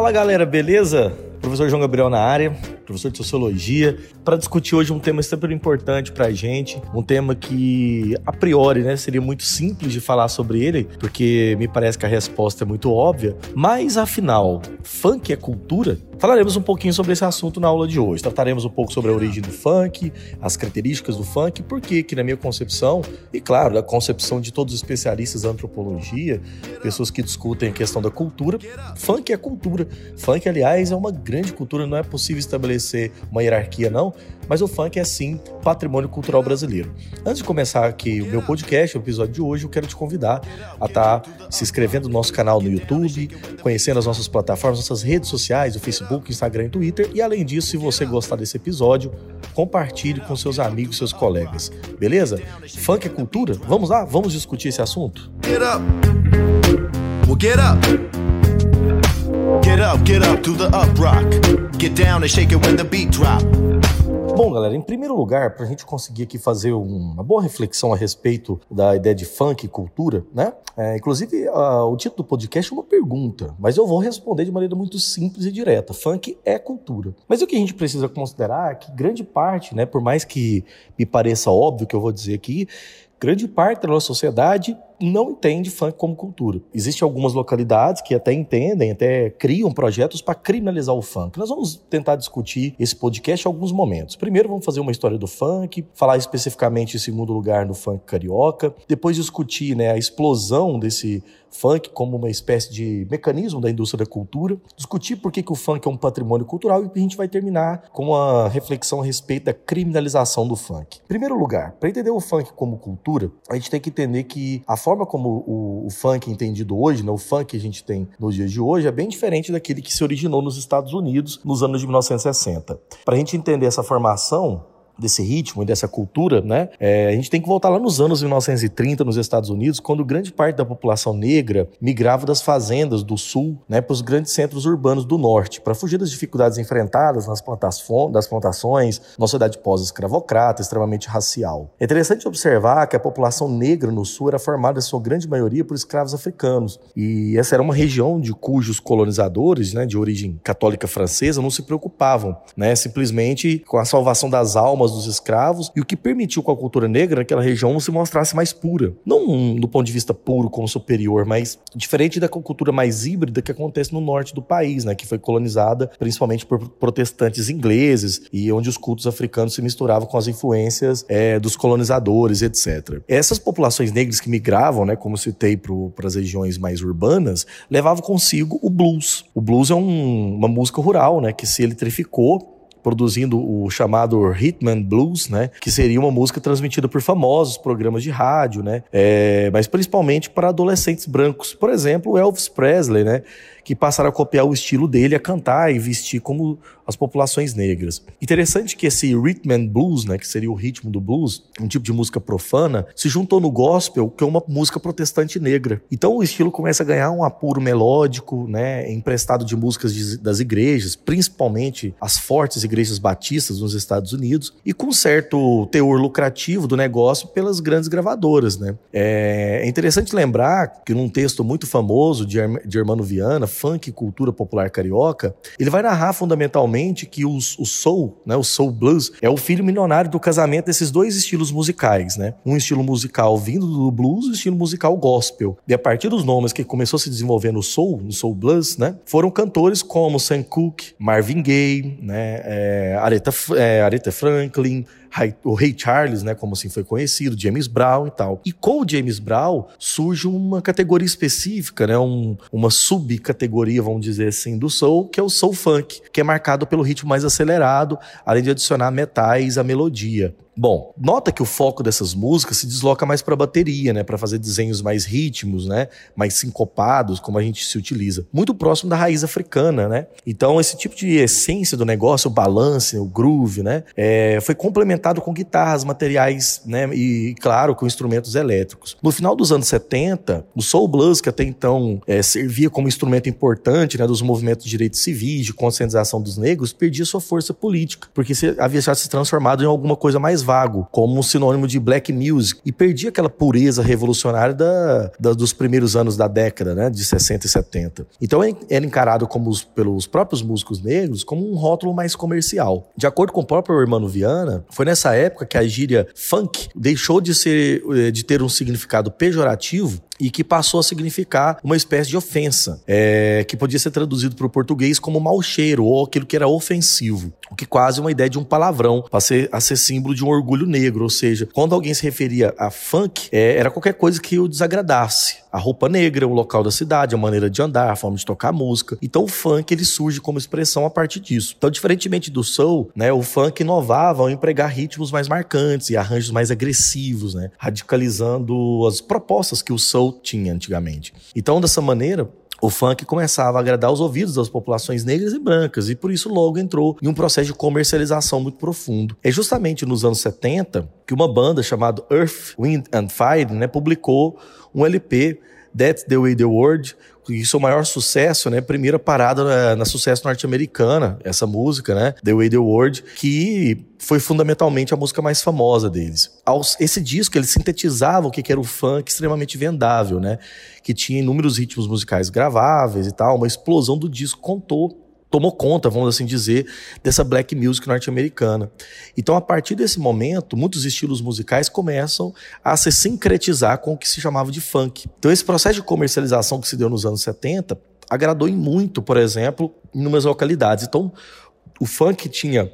Fala galera, beleza? Professor João Gabriel na área, professor de Sociologia, para discutir hoje um tema super importante para a gente, um tema que, a priori, né, seria muito simples de falar sobre ele, porque me parece que a resposta é muito óbvia, mas afinal, funk é cultura? Falaremos um pouquinho sobre esse assunto na aula de hoje. Trataremos um pouco sobre a origem do funk, as características do funk, por que que na minha concepção, e claro, da concepção de todos os especialistas da antropologia, pessoas que discutem a questão da cultura, funk é cultura. Funk, aliás, é uma grande cultura, não é possível estabelecer uma hierarquia não, mas o funk é sim patrimônio cultural brasileiro. Antes de começar aqui o meu podcast, o episódio de hoje, eu quero te convidar a estar tá se inscrevendo no nosso canal no YouTube, conhecendo as nossas plataformas, nossas redes sociais, o Facebook, Facebook, Instagram e Twitter. E além disso, se você gostar desse episódio, compartilhe com seus amigos, seus colegas. Beleza? Funk é cultura? Vamos lá? Vamos discutir esse assunto? Get up. Well, get up. Get up, get up to the up rock. Get down and shake it when the beat drop. Bom, galera, em primeiro lugar, para a gente conseguir aqui fazer uma boa reflexão a respeito da ideia de funk e cultura, né? É, inclusive, uh, o título do podcast é uma pergunta, mas eu vou responder de maneira muito simples e direta. Funk é cultura. Mas o que a gente precisa considerar é que grande parte, né, por mais que me pareça óbvio que eu vou dizer aqui, grande parte da nossa sociedade não entende funk como cultura. Existem algumas localidades que até entendem, até criam projetos para criminalizar o funk. Nós vamos tentar discutir esse podcast em alguns momentos. Primeiro vamos fazer uma história do funk, falar especificamente em segundo lugar no funk carioca, depois discutir né, a explosão desse funk como uma espécie de mecanismo da indústria da cultura, discutir por que, que o funk é um patrimônio cultural e a gente vai terminar com uma reflexão a respeito da criminalização do funk. Em primeiro lugar, para entender o funk como cultura, a gente tem que entender que a forma como o, o funk é entendido hoje, né, o funk que a gente tem nos dias de hoje, é bem diferente daquele que se originou nos Estados Unidos nos anos de 1960. Para a gente entender essa formação, desse ritmo e dessa cultura, né? É, a gente tem que voltar lá nos anos 1930 nos Estados Unidos, quando grande parte da população negra migrava das fazendas do sul, né, para os grandes centros urbanos do norte, para fugir das dificuldades enfrentadas nas plantações, das plantações, numa sociedade pós-escravocrata, extremamente racial. É interessante observar que a população negra no sul era formada, em sua grande maioria, por escravos africanos, e essa era uma região de cujos colonizadores, né, de origem católica francesa, não se preocupavam, né, simplesmente com a salvação das almas dos escravos e o que permitiu com a cultura negra naquela região se mostrasse mais pura. Não do ponto de vista puro como superior, mas diferente da cultura mais híbrida que acontece no norte do país, né, que foi colonizada principalmente por protestantes ingleses e onde os cultos africanos se misturavam com as influências é, dos colonizadores, etc. Essas populações negras que migravam, né, como citei para as regiões mais urbanas, levavam consigo o blues. O blues é um, uma música rural, né, que se eletrificou produzindo o chamado Hitman Blues, né? Que seria uma música transmitida por famosos programas de rádio, né? É, mas principalmente para adolescentes brancos. Por exemplo, Elvis Presley, né? Que passaram a copiar o estilo dele, a cantar e vestir como as populações negras. Interessante que esse rhythm and blues, né, que seria o ritmo do blues, um tipo de música profana, se juntou no gospel, que é uma música protestante negra. Então o estilo começa a ganhar um apuro melódico, né, emprestado de músicas de, das igrejas, principalmente as fortes igrejas batistas nos Estados Unidos, e com certo teor lucrativo do negócio pelas grandes gravadoras, né. É, é interessante lembrar que num texto muito famoso de, Hermano Viana, funk e cultura popular carioca, ele vai narrar fundamentalmente que os, o soul, né, o soul blues, é o filho milionário do casamento desses dois estilos musicais, né? Um estilo musical vindo do blues e um estilo musical gospel. E a partir dos nomes que começou a se desenvolver no soul, no soul blues, né, foram cantores como Sam Cooke, Marvin Gaye, né, é, Aretha, é, Aretha Franklin, o Ray Charles, né, como assim foi conhecido, James Brown e tal. E com o James Brown surge uma categoria específica, né, um, uma subcategoria, vamos dizer assim, do soul, que é o soul funk, que é marcado pelo ritmo mais acelerado, além de adicionar metais à melodia. Bom, nota que o foco dessas músicas se desloca mais para a bateria, né, para fazer desenhos mais ritmos, né, mais sincopados, como a gente se utiliza, muito próximo da raiz africana, né. Então esse tipo de essência do negócio, o balance, o groove, né, é, foi complementado com guitarras, materiais, né, e claro com instrumentos elétricos. No final dos anos 70, o soul blues que até então é, servia como instrumento importante, né, dos movimentos de direitos civis, de conscientização dos negros, perdia sua força política, porque havia já se transformado em alguma coisa mais vago, como um sinônimo de black music, e perdia aquela pureza revolucionária da, da, dos primeiros anos da década, né, de 60 e 70. Então era encarado como os, pelos próprios músicos negros como um rótulo mais comercial. De acordo com o próprio Hermano Viana, foi nessa época que a gíria funk deixou de ser eh, de ter um significado pejorativo e que passou a significar uma espécie de ofensa, é, que podia ser traduzido para o português como mau cheiro ou aquilo que era ofensivo, o que quase uma ideia de um palavrão, para ser, a ser símbolo de um orgulho negro, ou seja, quando alguém se referia a funk, é, era qualquer coisa que o desagradasse a roupa negra, o local da cidade, a maneira de andar, a forma de tocar música. Então o funk ele surge como expressão a partir disso. Então, diferentemente do soul, né, o funk inovava ao empregar ritmos mais marcantes e arranjos mais agressivos, né, radicalizando as propostas que o soul tinha antigamente. Então, dessa maneira, o funk começava a agradar os ouvidos das populações negras e brancas, e por isso logo entrou em um processo de comercialização muito profundo. É justamente nos anos 70 que uma banda chamada Earth, Wind and Fire né, publicou um LP, That's the Way the World, e seu maior sucesso, né? Primeira parada na, na sucesso norte-americana, essa música, né? The Way the World, que foi fundamentalmente a música mais famosa deles. Esse disco, ele sintetizava o que era o funk extremamente vendável, né? Que tinha inúmeros ritmos musicais graváveis e tal. Uma explosão do disco contou tomou conta, vamos assim dizer, dessa black music norte-americana. Então, a partir desse momento, muitos estilos musicais começam a se sincretizar com o que se chamava de funk. Então, esse processo de comercialização que se deu nos anos 70 agradou em muito, por exemplo, em inúmeras localidades. Então, o funk tinha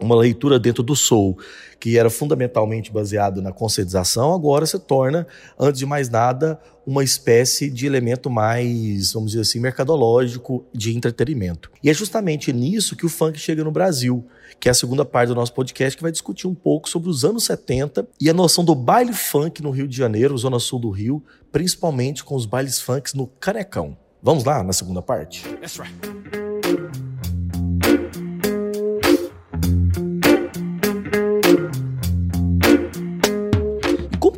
uma leitura dentro do soul, que era fundamentalmente baseado na conscientização, agora se torna, antes de mais nada, uma espécie de elemento mais, vamos dizer assim, mercadológico de entretenimento. E é justamente nisso que o funk chega no Brasil, que é a segunda parte do nosso podcast, que vai discutir um pouco sobre os anos 70 e a noção do baile funk no Rio de Janeiro, zona sul do Rio, principalmente com os bailes funks no Canecão. Vamos lá na segunda parte? That's right.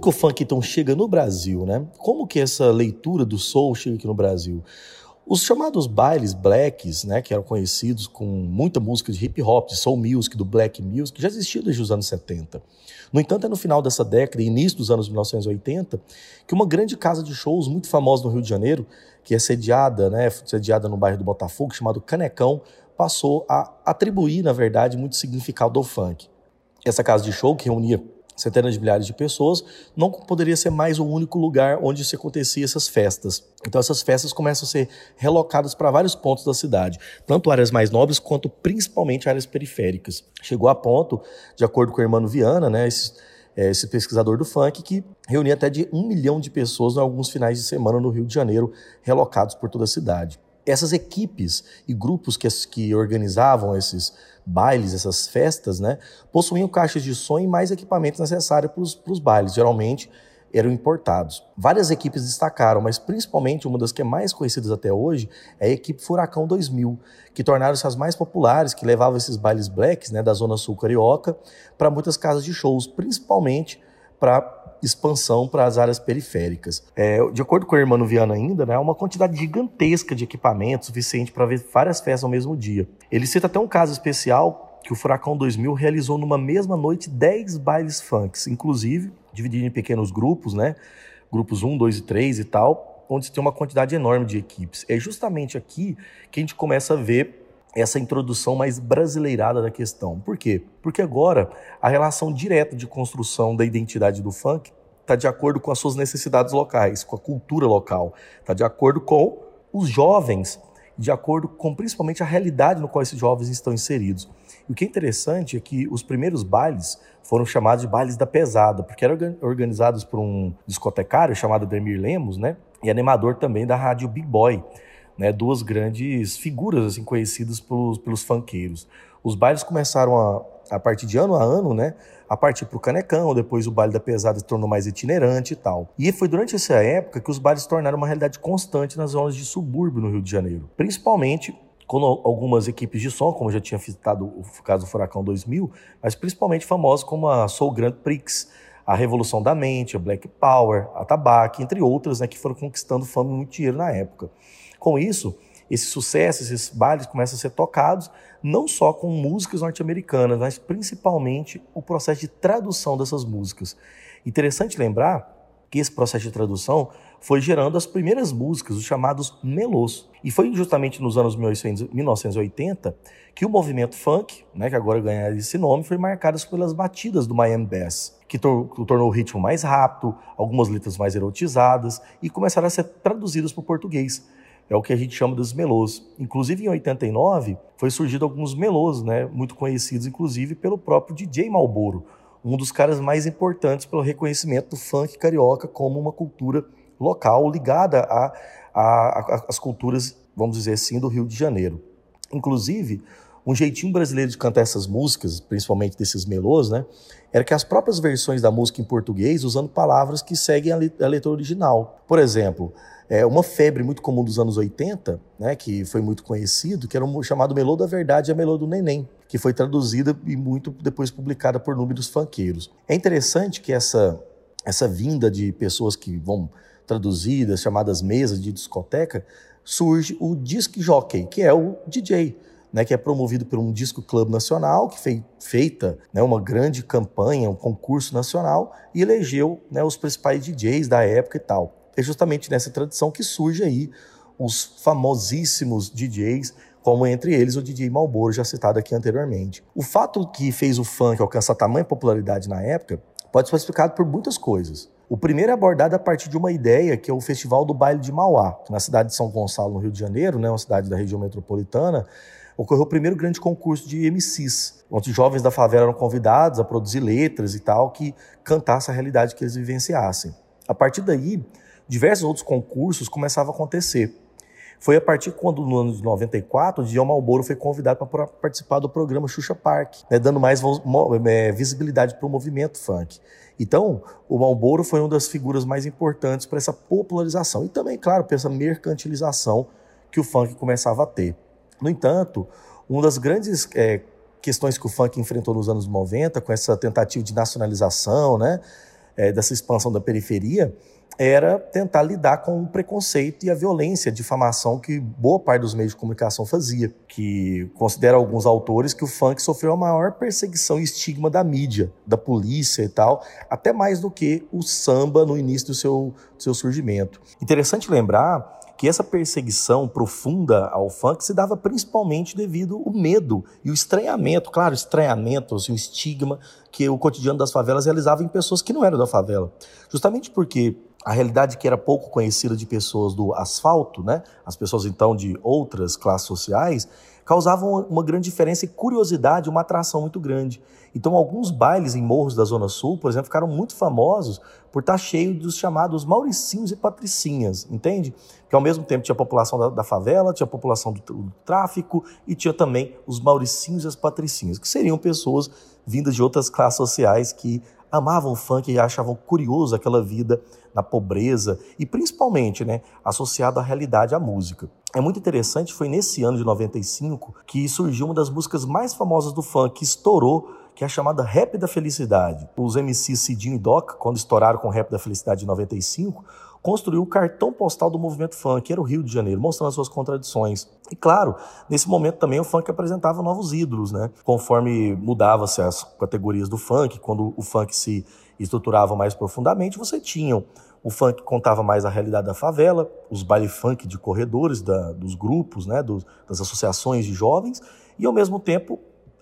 Que o funk então chega no Brasil, né? Como que essa leitura do soul chega aqui no Brasil? Os chamados bailes blacks, né, que eram conhecidos com muita música de hip hop, de soul music, do black music, já existiam desde os anos 70. No entanto, é no final dessa década início dos anos 1980 que uma grande casa de shows muito famosa no Rio de Janeiro, que é sediada, né, sediada no bairro do Botafogo, chamado Canecão, passou a atribuir, na verdade, muito significado ao funk. Essa casa de show que reunia centenas de milhares de pessoas, não poderia ser mais o único lugar onde se acontecia essas festas. Então essas festas começam a ser relocadas para vários pontos da cidade, tanto áreas mais nobres quanto principalmente áreas periféricas. Chegou a ponto, de acordo com o irmão Viana, né, esse, é, esse pesquisador do funk, que reunia até de um milhão de pessoas em alguns finais de semana no Rio de Janeiro, relocados por toda a cidade essas equipes e grupos que, que organizavam esses bailes, essas festas, né, possuíam caixas de som e mais equipamentos necessários para os bailes. Geralmente eram importados. Várias equipes destacaram, mas principalmente uma das que é mais conhecidas até hoje é a equipe Furacão 2000, que tornaram-se as mais populares, que levavam esses bailes blacks né, da Zona Sul Carioca para muitas casas de shows, principalmente para expansão para as áreas periféricas. É, de acordo com o irmão Viana ainda, né, é uma quantidade gigantesca de equipamentos suficiente para ver várias festas ao mesmo dia. Ele cita até um caso especial que o Furacão 2000 realizou numa mesma noite 10 bailes funks, inclusive dividido em pequenos grupos, né? Grupos 1, 2 e 3 e tal, onde tem uma quantidade enorme de equipes. É justamente aqui que a gente começa a ver essa introdução mais brasileirada da questão. Por quê? Porque agora a relação direta de construção da identidade do funk está de acordo com as suas necessidades locais, com a cultura local, está de acordo com os jovens, de acordo com principalmente a realidade no qual esses jovens estão inseridos. E o que é interessante é que os primeiros bailes foram chamados de bailes da pesada, porque eram organizados por um discotecário chamado Demir Lemos, né? E animador também da rádio Big Boy né, duas grandes figuras assim conhecidas pelos, pelos funkeiros. Os bailes começaram a, a partir de ano a ano, né, a partir para o Canecão, depois o baile da pesada se tornou mais itinerante e tal. E foi durante essa época que os bailes se tornaram uma realidade constante nas zonas de subúrbio no Rio de Janeiro, principalmente quando algumas equipes de som, como eu já tinha citado o caso do Furacão 2000, mas principalmente famosas como a Soul Grand Prix, a Revolução da Mente, a Black Power, a Tabac, entre outras, né, que foram conquistando fama e muito dinheiro na época. Com isso, esse sucesso, esses bailes começam a ser tocados não só com músicas norte-americanas, mas principalmente o processo de tradução dessas músicas. Interessante lembrar que esse processo de tradução foi gerando as primeiras músicas, os chamados melôs. E foi justamente nos anos 1980 que o movimento funk, né, que agora ganha esse nome, foi marcado pelas batidas do Miami Bass, que tor tornou o ritmo mais rápido, algumas letras mais erotizadas e começaram a ser traduzidas para o português. É o que a gente chama dos melôs. Inclusive em 89 foi surgido alguns melôs, né, muito conhecidos inclusive pelo próprio DJ Malboro, um dos caras mais importantes pelo reconhecimento do funk carioca como uma cultura local ligada às culturas, vamos dizer assim, do Rio de Janeiro. Inclusive, um jeitinho brasileiro de cantar essas músicas, principalmente desses melôs, né, era que as próprias versões da música em português usando palavras que seguem a letra original. Por exemplo, é uma febre muito comum dos anos 80, né, que foi muito conhecido, que era um chamado Melô da Verdade e a Melô do Neném, que foi traduzida e muito depois publicada por números funkeiros. É interessante que essa, essa vinda de pessoas que vão traduzidas, chamadas mesas de discoteca, surge o disc jockey, que é o DJ, né, que é promovido por um disco club nacional, que foi feita né, uma grande campanha, um concurso nacional, e elegeu né, os principais DJs da época e tal. É justamente nessa tradição que surge aí os famosíssimos DJs, como entre eles o DJ Malboro, já citado aqui anteriormente. O fato que fez o funk alcançar tamanha popularidade na época pode ser explicado por muitas coisas. O primeiro é abordado a partir de uma ideia que é o Festival do Baile de Mauá, na cidade de São Gonçalo, no Rio de Janeiro, né, uma cidade da região metropolitana, ocorreu o primeiro grande concurso de MCs, onde jovens da favela eram convidados a produzir letras e tal que cantassem a realidade que eles vivenciassem. A partir daí, diversos outros concursos começavam a acontecer. Foi a partir quando, no ano de 94, o Dion Malboro foi convidado para participar do programa Xuxa Park, né, dando mais é, visibilidade para o movimento funk. Então, o Malboro foi uma das figuras mais importantes para essa popularização e também, claro, para essa mercantilização que o funk começava a ter. No entanto, uma das grandes é, questões que o funk enfrentou nos anos 90, com essa tentativa de nacionalização, né, é, dessa expansão da periferia, era tentar lidar com o preconceito e a violência, a difamação que boa parte dos meios de comunicação fazia, que considera alguns autores que o funk sofreu a maior perseguição e estigma da mídia, da polícia e tal, até mais do que o samba no início do seu, do seu surgimento. Interessante lembrar que essa perseguição profunda ao funk se dava principalmente devido ao medo e o estranhamento, claro, estranhamento, assim, o estigma que o cotidiano das favelas realizava em pessoas que não eram da favela. Justamente porque a realidade que era pouco conhecida de pessoas do asfalto, né? As pessoas então de outras classes sociais causavam uma grande diferença e curiosidade, uma atração muito grande. Então, alguns bailes em morros da Zona Sul, por exemplo, ficaram muito famosos por estar cheio dos chamados mauricinhos e patricinhas, entende? Que ao mesmo tempo tinha a população da, da favela, tinha a população do, do, tráfico e tinha também os mauricinhos e as patricinhas, que seriam pessoas vindas de outras classes sociais que amavam o funk e achavam curioso aquela vida na pobreza e principalmente, né, associado à realidade à música. É muito interessante, foi nesse ano de 95 que surgiu uma das músicas mais famosas do funk, que estourou, que é a chamada Rap da Felicidade. Os MCs Cidinho e Doc, quando estouraram com o Rap da Felicidade em 95, construiu o cartão postal do movimento funk, era o Rio de Janeiro, mostrando as suas contradições. E claro, nesse momento também o funk apresentava novos ídolos, né? Conforme mudava-se as categorias do funk, quando o funk se estruturava mais profundamente, você tinha o funk contava mais a realidade da favela, os baile funk de corredores, da, dos grupos, né, dos, das associações de jovens, e ao mesmo tempo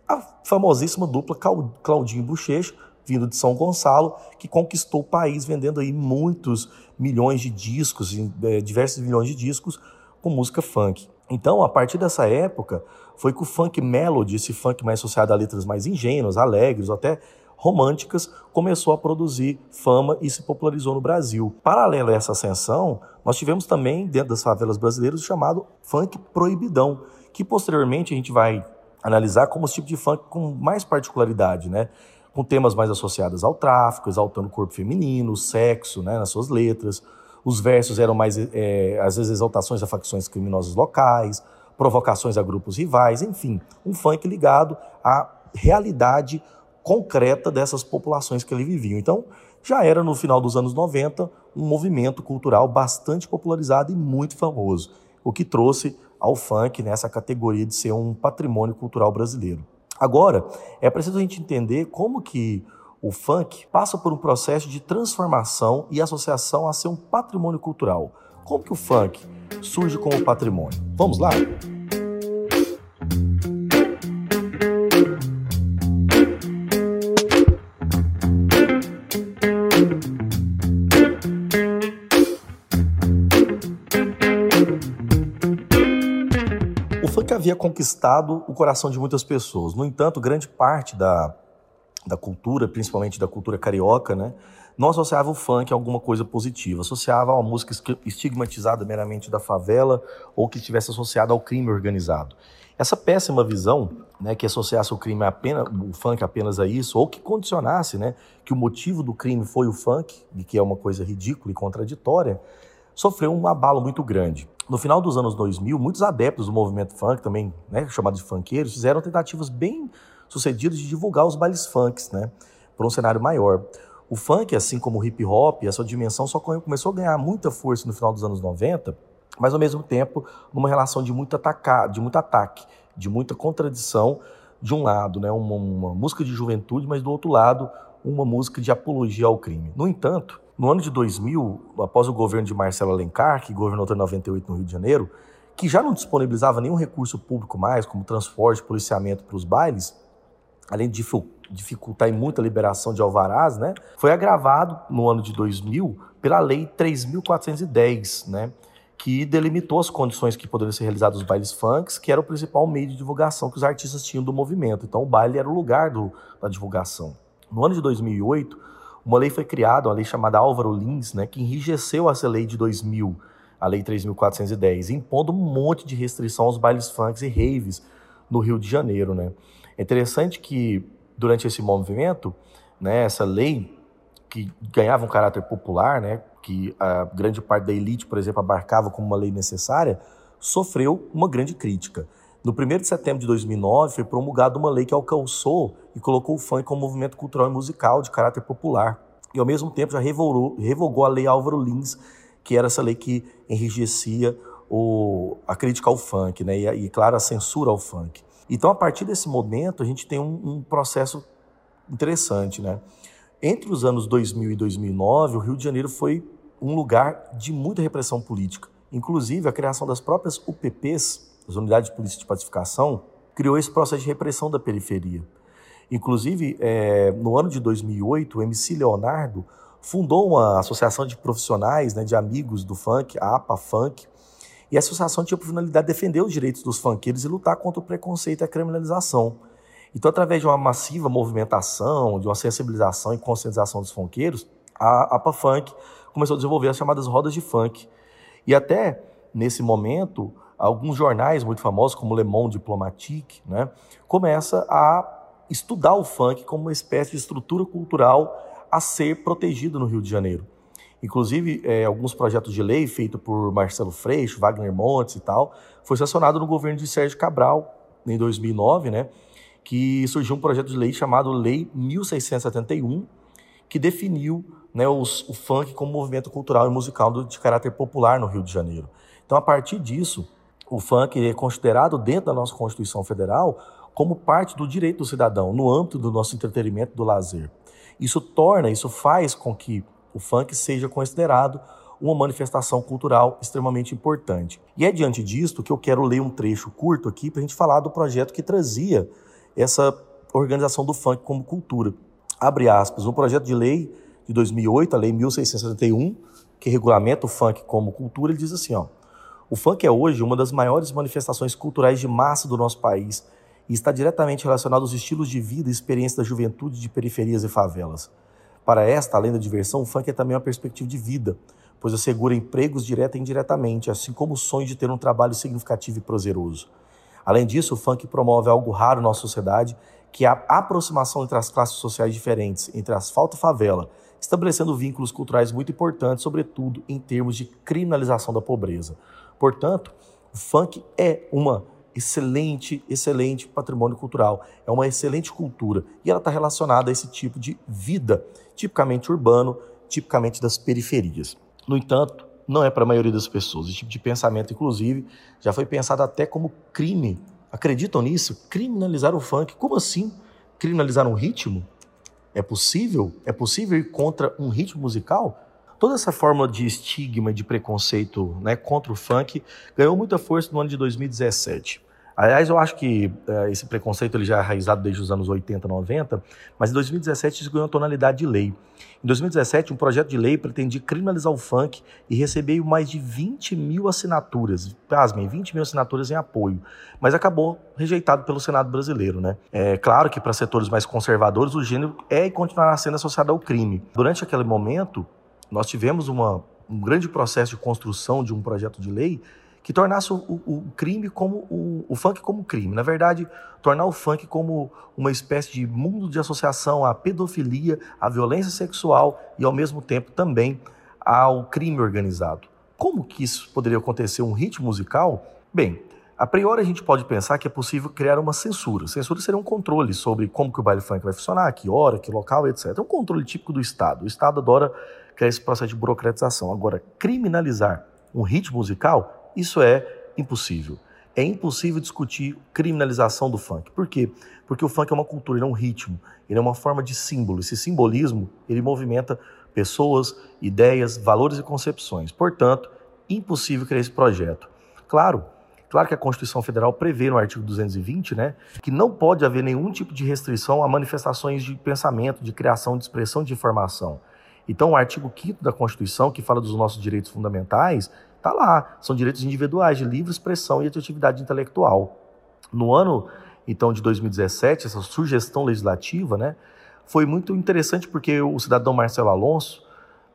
a famosíssima dupla Claudinho Bochecha, vindo de São Gonçalo, que conquistou o país vendendo aí muitos milhões de discos, é, diversos milhões de discos com música funk. Então, a partir dessa época, foi que o funk melody, esse funk mais associado a letras mais ingênuas, alegres, ou até românticas, começou a produzir fama e se popularizou no Brasil. Paralelo a essa ascensão, nós tivemos também, dentro das favelas brasileiras, o chamado funk proibidão, que posteriormente a gente vai analisar como esse tipo de funk com mais particularidade, né? Com temas mais associados ao tráfico, exaltando o corpo feminino, o sexo, né, nas suas letras. Os versos eram mais, é, às vezes, exaltações a facções criminosas locais, provocações a grupos rivais, enfim, um funk ligado à realidade concreta dessas populações que ali viviam. Então, já era no final dos anos 90 um movimento cultural bastante popularizado e muito famoso, o que trouxe ao funk nessa categoria de ser um patrimônio cultural brasileiro. Agora, é preciso a gente entender como que o funk passa por um processo de transformação e associação a ser um patrimônio cultural. Como que o funk surge como patrimônio? Vamos lá? Havia conquistado o coração de muitas pessoas. No entanto, grande parte da, da cultura, principalmente da cultura carioca, né, não associava o funk a alguma coisa positiva, associava a uma música estigmatizada meramente da favela ou que estivesse associada ao crime organizado. Essa péssima visão, né, que associasse o crime apenas, o funk apenas a isso, ou que condicionasse, né, que o motivo do crime foi o funk, e que é uma coisa ridícula e contraditória, sofreu um abalo muito grande. No final dos anos 2000, muitos adeptos do movimento funk, também né, chamados de funkeiros, fizeram tentativas bem sucedidas de divulgar os bailes funks, né, por um cenário maior. O funk, assim como o hip hop, a sua dimensão só começou a ganhar muita força no final dos anos 90, mas ao mesmo tempo numa relação de muito, atacar, de muito ataque, de muita contradição, de um lado, né, uma, uma música de juventude, mas do outro lado, uma música de apologia ao crime. No entanto, no ano de 2000, após o governo de Marcelo Alencar, que governou até 98 no Rio de Janeiro, que já não disponibilizava nenhum recurso público mais, como transporte, policiamento para os bailes, além de dificultar em muita liberação de alvarás, né, foi agravado no ano de 2000 pela Lei 3.410, né, que delimitou as condições que poderiam ser realizados os bailes funks, que era o principal meio de divulgação que os artistas tinham do movimento. Então, o baile era o lugar do, da divulgação. No ano de 2008, uma lei foi criada, uma lei chamada Álvaro Lins, né, que enrijeceu essa lei de 2000, a lei 3.410, impondo um monte de restrição aos bailes funks e raves no Rio de Janeiro. Né. É interessante que, durante esse movimento, né, essa lei, que ganhava um caráter popular, né, que a grande parte da elite, por exemplo, abarcava como uma lei necessária, sofreu uma grande crítica. No 1 de setembro de 2009, foi promulgada uma lei que alcançou e colocou o funk como movimento cultural e musical de caráter popular. E, ao mesmo tempo, já revogou, revogou a lei Álvaro Lins, que era essa lei que enrijecia o, a crítica ao funk, né? E, e, claro, a censura ao funk. Então, a partir desse momento, a gente tem um, um processo interessante, né? Entre os anos 2000 e 2009, o Rio de Janeiro foi um lugar de muita repressão política. Inclusive, a criação das próprias UPPs, as unidades de polícia de pacificação, criou esse processo de repressão da periferia. Inclusive, é, no ano de 2008, o MC Leonardo fundou uma associação de profissionais, né, de amigos do funk, a APA Funk, e a associação tinha por finalidade defender os direitos dos funkeiros e lutar contra o preconceito e a criminalização. Então, através de uma massiva movimentação, de uma sensibilização e conscientização dos funkeiros, a APA Funk começou a desenvolver as chamadas rodas de funk. E até nesse momento, alguns jornais muito famosos, como Le Monde Diplomatique, né, começa a estudar o funk como uma espécie de estrutura cultural a ser protegida no Rio de Janeiro. Inclusive, é, alguns projetos de lei feitos por Marcelo Freixo, Wagner Montes e tal, foi sancionado no governo de Sérgio Cabral, em 2009, né, que surgiu um projeto de lei chamado Lei 1671, que definiu né, os, o funk como movimento cultural e musical de caráter popular no Rio de Janeiro. Então, a partir disso, o funk é considerado dentro da nossa Constituição Federal como parte do direito do cidadão, no âmbito do nosso entretenimento, do lazer. Isso torna, isso faz com que o funk seja considerado uma manifestação cultural extremamente importante. E é diante disto que eu quero ler um trecho curto aqui para a gente falar do projeto que trazia essa organização do funk como cultura. Abre aspas, um projeto de lei de 2008, a Lei 1671, que regulamenta o funk como cultura, ele diz assim, ó, o funk é hoje uma das maiores manifestações culturais de massa do nosso país e está diretamente relacionado aos estilos de vida e experiência da juventude de periferias e favelas. Para esta, além da diversão, o funk é também uma perspectiva de vida, pois assegura empregos direta e indiretamente, assim como o sonho de ter um trabalho significativo e prazeroso. Além disso, o funk promove algo raro na nossa sociedade, que é a aproximação entre as classes sociais diferentes, entre asfalto e favela, estabelecendo vínculos culturais muito importantes, sobretudo em termos de criminalização da pobreza. Portanto, o funk é uma excelente, excelente patrimônio cultural, é uma excelente cultura e ela está relacionada a esse tipo de vida, tipicamente urbano, tipicamente das periferias. No entanto, não é para a maioria das pessoas. Esse tipo de pensamento, inclusive, já foi pensado até como crime. Acreditam nisso? Criminalizar o funk. Como assim? Criminalizar um ritmo? É possível? É possível ir contra um ritmo musical? Toda essa forma de estigma, de preconceito né, contra o funk ganhou muita força no ano de 2017. Aliás, eu acho que uh, esse preconceito ele já é arraizado desde os anos 80, 90, mas em 2017 isso ganhou tonalidade de lei. Em 2017, um projeto de lei pretendia criminalizar o funk e recebeu mais de 20 mil assinaturas. Pasmem, 20 mil assinaturas em apoio. Mas acabou rejeitado pelo Senado brasileiro. Né? É claro que para setores mais conservadores o gênero é e continuará sendo associado ao crime. Durante aquele momento, nós tivemos uma, um grande processo de construção de um projeto de lei que tornasse o, o, crime como o, o, funk como crime. Na verdade, tornar o funk como uma espécie de mundo de associação à pedofilia, à violência sexual e ao mesmo tempo também ao crime organizado. Como que isso poderia acontecer um ritmo musical? Bem, a priori a gente pode pensar que é possível criar uma censura. Censura seria um controle sobre como que o baile funk vai funcionar, que hora, que local, etc. É um controle típico do Estado. O Estado adora criar esse processo de burocratização. Agora, criminalizar um ritmo musical, isso é impossível. É impossível discutir criminalização do funk. Por quê? Porque o funk é uma cultura, ele é um ritmo, ele é uma forma de símbolo. Esse simbolismo, ele movimenta pessoas, ideias, valores e concepções. Portanto, impossível criar esse projeto. Claro, claro que a Constituição Federal prevê no artigo 220, né, que não pode haver nenhum tipo de restrição a manifestações de pensamento, de criação, de expressão de informação. Então, o artigo 5 da Constituição, que fala dos nossos direitos fundamentais, está lá. São direitos individuais de livre expressão e de atividade intelectual. No ano, então, de 2017, essa sugestão legislativa, né, foi muito interessante porque o cidadão Marcelo Alonso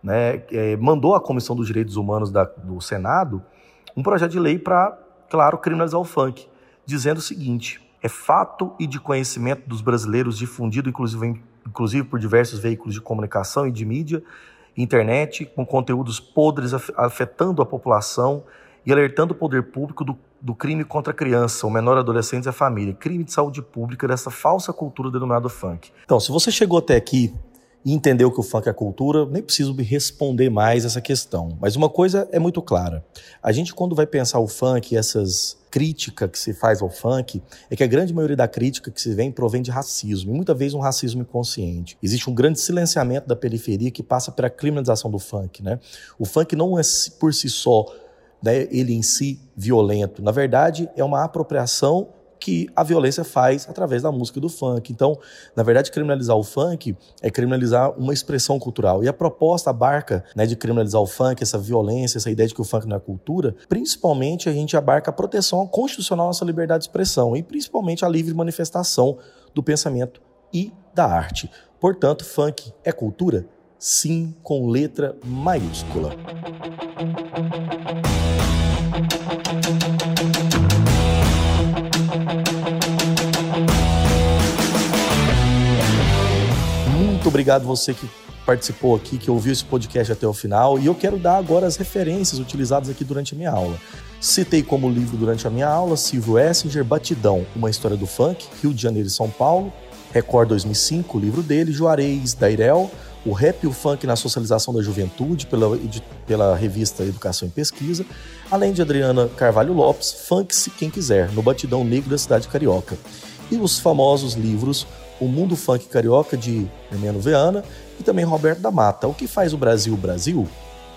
né, é, mandou à Comissão dos Direitos Humanos da, do Senado um projeto de lei para, claro, criminalizar o funk, dizendo o seguinte: é fato e de conhecimento dos brasileiros difundido, inclusive em inclusive por diversos veículos de comunicação e de mídia, internet, com conteúdos podres afetando a população e alertando o poder público do, do crime contra a criança, o menor adolescente e a família, crime de saúde pública dessa falsa cultura denominada funk. Então, se você chegou até aqui e entendeu que o funk é cultura, nem preciso me responder mais essa questão. Mas uma coisa é muito clara: a gente, quando vai pensar o funk, essas crítica que se faz ao funk é que a grande maioria da crítica que se vem provém de racismo, e muitas vezes um racismo inconsciente. Existe um grande silenciamento da periferia que passa pela criminalização do funk. Né? O funk não é por si só, né, ele em si, violento. Na verdade, é uma apropriação que a violência faz através da música do funk. Então, na verdade, criminalizar o funk é criminalizar uma expressão cultural. E a proposta abarca né, de criminalizar o funk, essa violência, essa ideia de que o funk não é cultura, principalmente a gente abarca a proteção constitucional à nossa liberdade de expressão e principalmente a livre manifestação do pensamento e da arte. Portanto, funk é cultura? Sim, com letra maiúscula. Obrigado você que participou aqui, que ouviu esse podcast até o final. E eu quero dar agora as referências utilizadas aqui durante a minha aula. Citei como livro durante a minha aula Silvio Essinger, Batidão, Uma História do Funk, Rio de Janeiro e São Paulo, Record 2005, o livro dele, Juarez Dairel, O Rap e o Funk na Socialização da Juventude, pela, pela revista Educação e Pesquisa, além de Adriana Carvalho Lopes, Funk-se Quem Quiser, no Batidão Negro da Cidade Carioca. E os famosos livros o Mundo Funk Carioca de Hermeno Veana e também Roberto da Mata. O que faz o Brasil Brasil?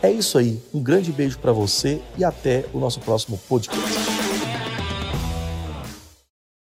É isso aí. Um grande beijo para você e até o nosso próximo podcast.